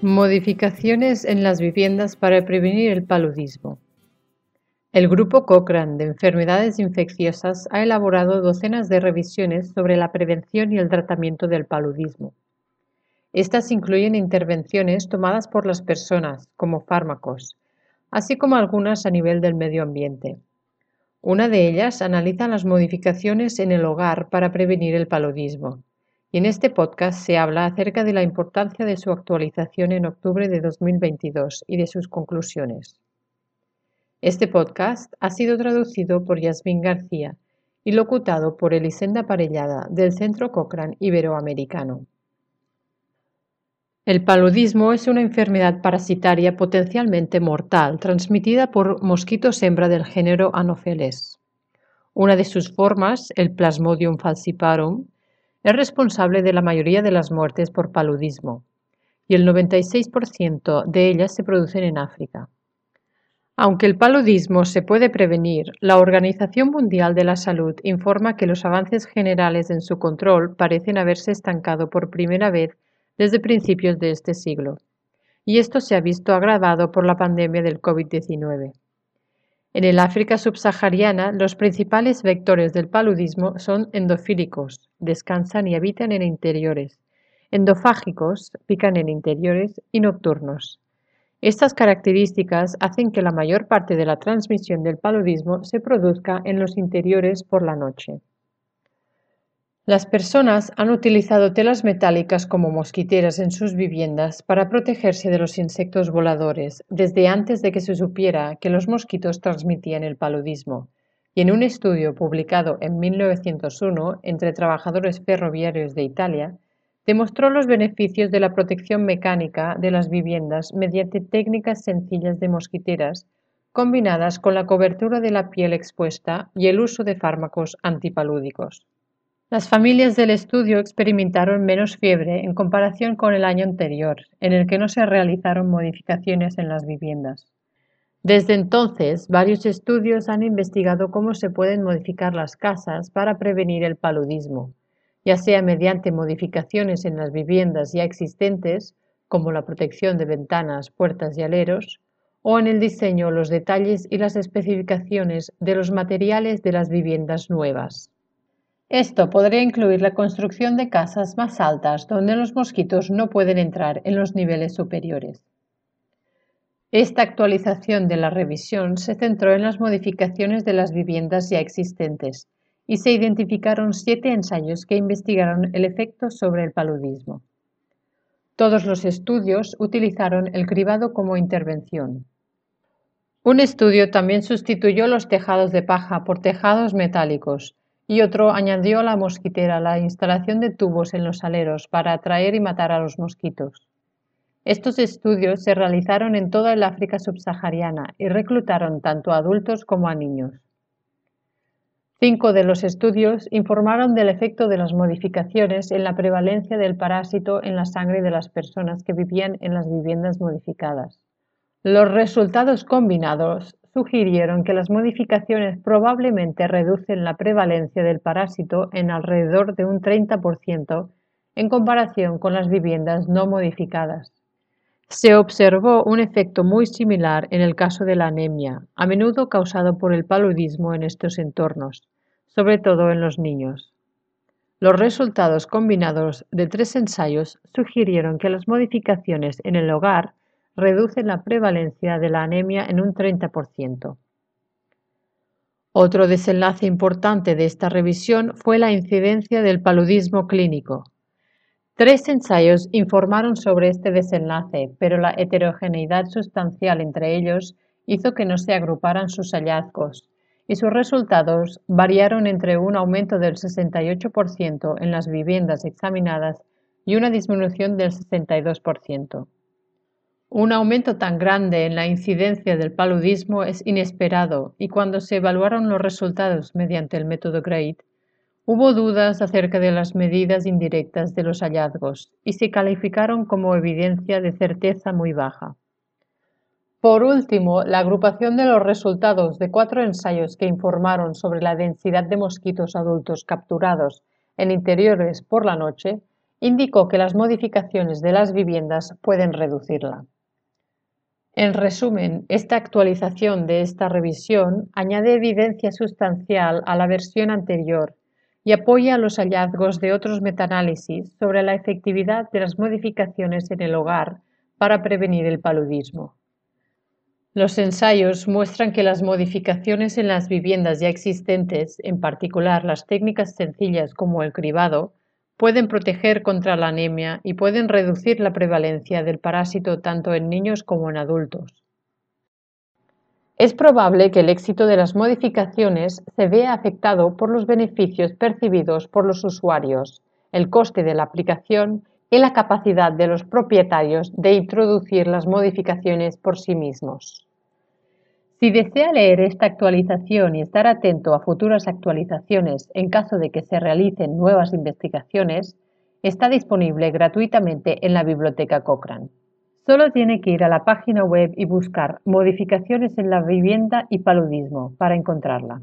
Modificaciones en las viviendas para prevenir el paludismo. El Grupo Cochrane de Enfermedades Infecciosas ha elaborado docenas de revisiones sobre la prevención y el tratamiento del paludismo. Estas incluyen intervenciones tomadas por las personas, como fármacos, así como algunas a nivel del medio ambiente. Una de ellas analiza las modificaciones en el hogar para prevenir el paludismo y en este podcast se habla acerca de la importancia de su actualización en octubre de 2022 y de sus conclusiones. Este podcast ha sido traducido por Yasmín García y locutado por Elisenda Parellada del Centro Cochrane Iberoamericano. El paludismo es una enfermedad parasitaria potencialmente mortal transmitida por mosquitos hembra del género Anopheles. Una de sus formas, el Plasmodium falciparum, es responsable de la mayoría de las muertes por paludismo y el 96% de ellas se producen en África. Aunque el paludismo se puede prevenir, la Organización Mundial de la Salud informa que los avances generales en su control parecen haberse estancado por primera vez desde principios de este siglo, y esto se ha visto agravado por la pandemia del COVID-19. En el África subsahariana, los principales vectores del paludismo son endofílicos, descansan y habitan en interiores, endofágicos, pican en interiores y nocturnos. Estas características hacen que la mayor parte de la transmisión del paludismo se produzca en los interiores por la noche. Las personas han utilizado telas metálicas como mosquiteras en sus viviendas para protegerse de los insectos voladores desde antes de que se supiera que los mosquitos transmitían el paludismo. Y en un estudio publicado en 1901 entre trabajadores ferroviarios de Italia, demostró los beneficios de la protección mecánica de las viviendas mediante técnicas sencillas de mosquiteras combinadas con la cobertura de la piel expuesta y el uso de fármacos antipalúdicos. Las familias del estudio experimentaron menos fiebre en comparación con el año anterior, en el que no se realizaron modificaciones en las viviendas. Desde entonces, varios estudios han investigado cómo se pueden modificar las casas para prevenir el paludismo, ya sea mediante modificaciones en las viviendas ya existentes, como la protección de ventanas, puertas y aleros, o en el diseño, los detalles y las especificaciones de los materiales de las viviendas nuevas. Esto podría incluir la construcción de casas más altas donde los mosquitos no pueden entrar en los niveles superiores. Esta actualización de la revisión se centró en las modificaciones de las viviendas ya existentes y se identificaron siete ensayos que investigaron el efecto sobre el paludismo. Todos los estudios utilizaron el cribado como intervención. Un estudio también sustituyó los tejados de paja por tejados metálicos y otro añadió a la mosquitera la instalación de tubos en los aleros para atraer y matar a los mosquitos. Estos estudios se realizaron en toda el África subsahariana y reclutaron tanto a adultos como a niños. Cinco de los estudios informaron del efecto de las modificaciones en la prevalencia del parásito en la sangre de las personas que vivían en las viviendas modificadas. Los resultados combinados sugirieron que las modificaciones probablemente reducen la prevalencia del parásito en alrededor de un 30% en comparación con las viviendas no modificadas. Se observó un efecto muy similar en el caso de la anemia, a menudo causado por el paludismo en estos entornos, sobre todo en los niños. Los resultados combinados de tres ensayos sugirieron que las modificaciones en el hogar reduce la prevalencia de la anemia en un 30%. Otro desenlace importante de esta revisión fue la incidencia del paludismo clínico. Tres ensayos informaron sobre este desenlace, pero la heterogeneidad sustancial entre ellos hizo que no se agruparan sus hallazgos, y sus resultados variaron entre un aumento del 68% en las viviendas examinadas y una disminución del 62%. Un aumento tan grande en la incidencia del paludismo es inesperado y cuando se evaluaron los resultados mediante el método GRADE, hubo dudas acerca de las medidas indirectas de los hallazgos y se calificaron como evidencia de certeza muy baja. Por último, la agrupación de los resultados de cuatro ensayos que informaron sobre la densidad de mosquitos adultos capturados en interiores por la noche indicó que las modificaciones de las viviendas pueden reducirla. En resumen, esta actualización de esta revisión añade evidencia sustancial a la versión anterior y apoya los hallazgos de otros metaanálisis sobre la efectividad de las modificaciones en el hogar para prevenir el paludismo. Los ensayos muestran que las modificaciones en las viviendas ya existentes, en particular las técnicas sencillas como el cribado, pueden proteger contra la anemia y pueden reducir la prevalencia del parásito tanto en niños como en adultos. Es probable que el éxito de las modificaciones se vea afectado por los beneficios percibidos por los usuarios, el coste de la aplicación y la capacidad de los propietarios de introducir las modificaciones por sí mismos. Si desea leer esta actualización y estar atento a futuras actualizaciones en caso de que se realicen nuevas investigaciones, está disponible gratuitamente en la biblioteca Cochrane. Solo tiene que ir a la página web y buscar modificaciones en la vivienda y paludismo para encontrarla.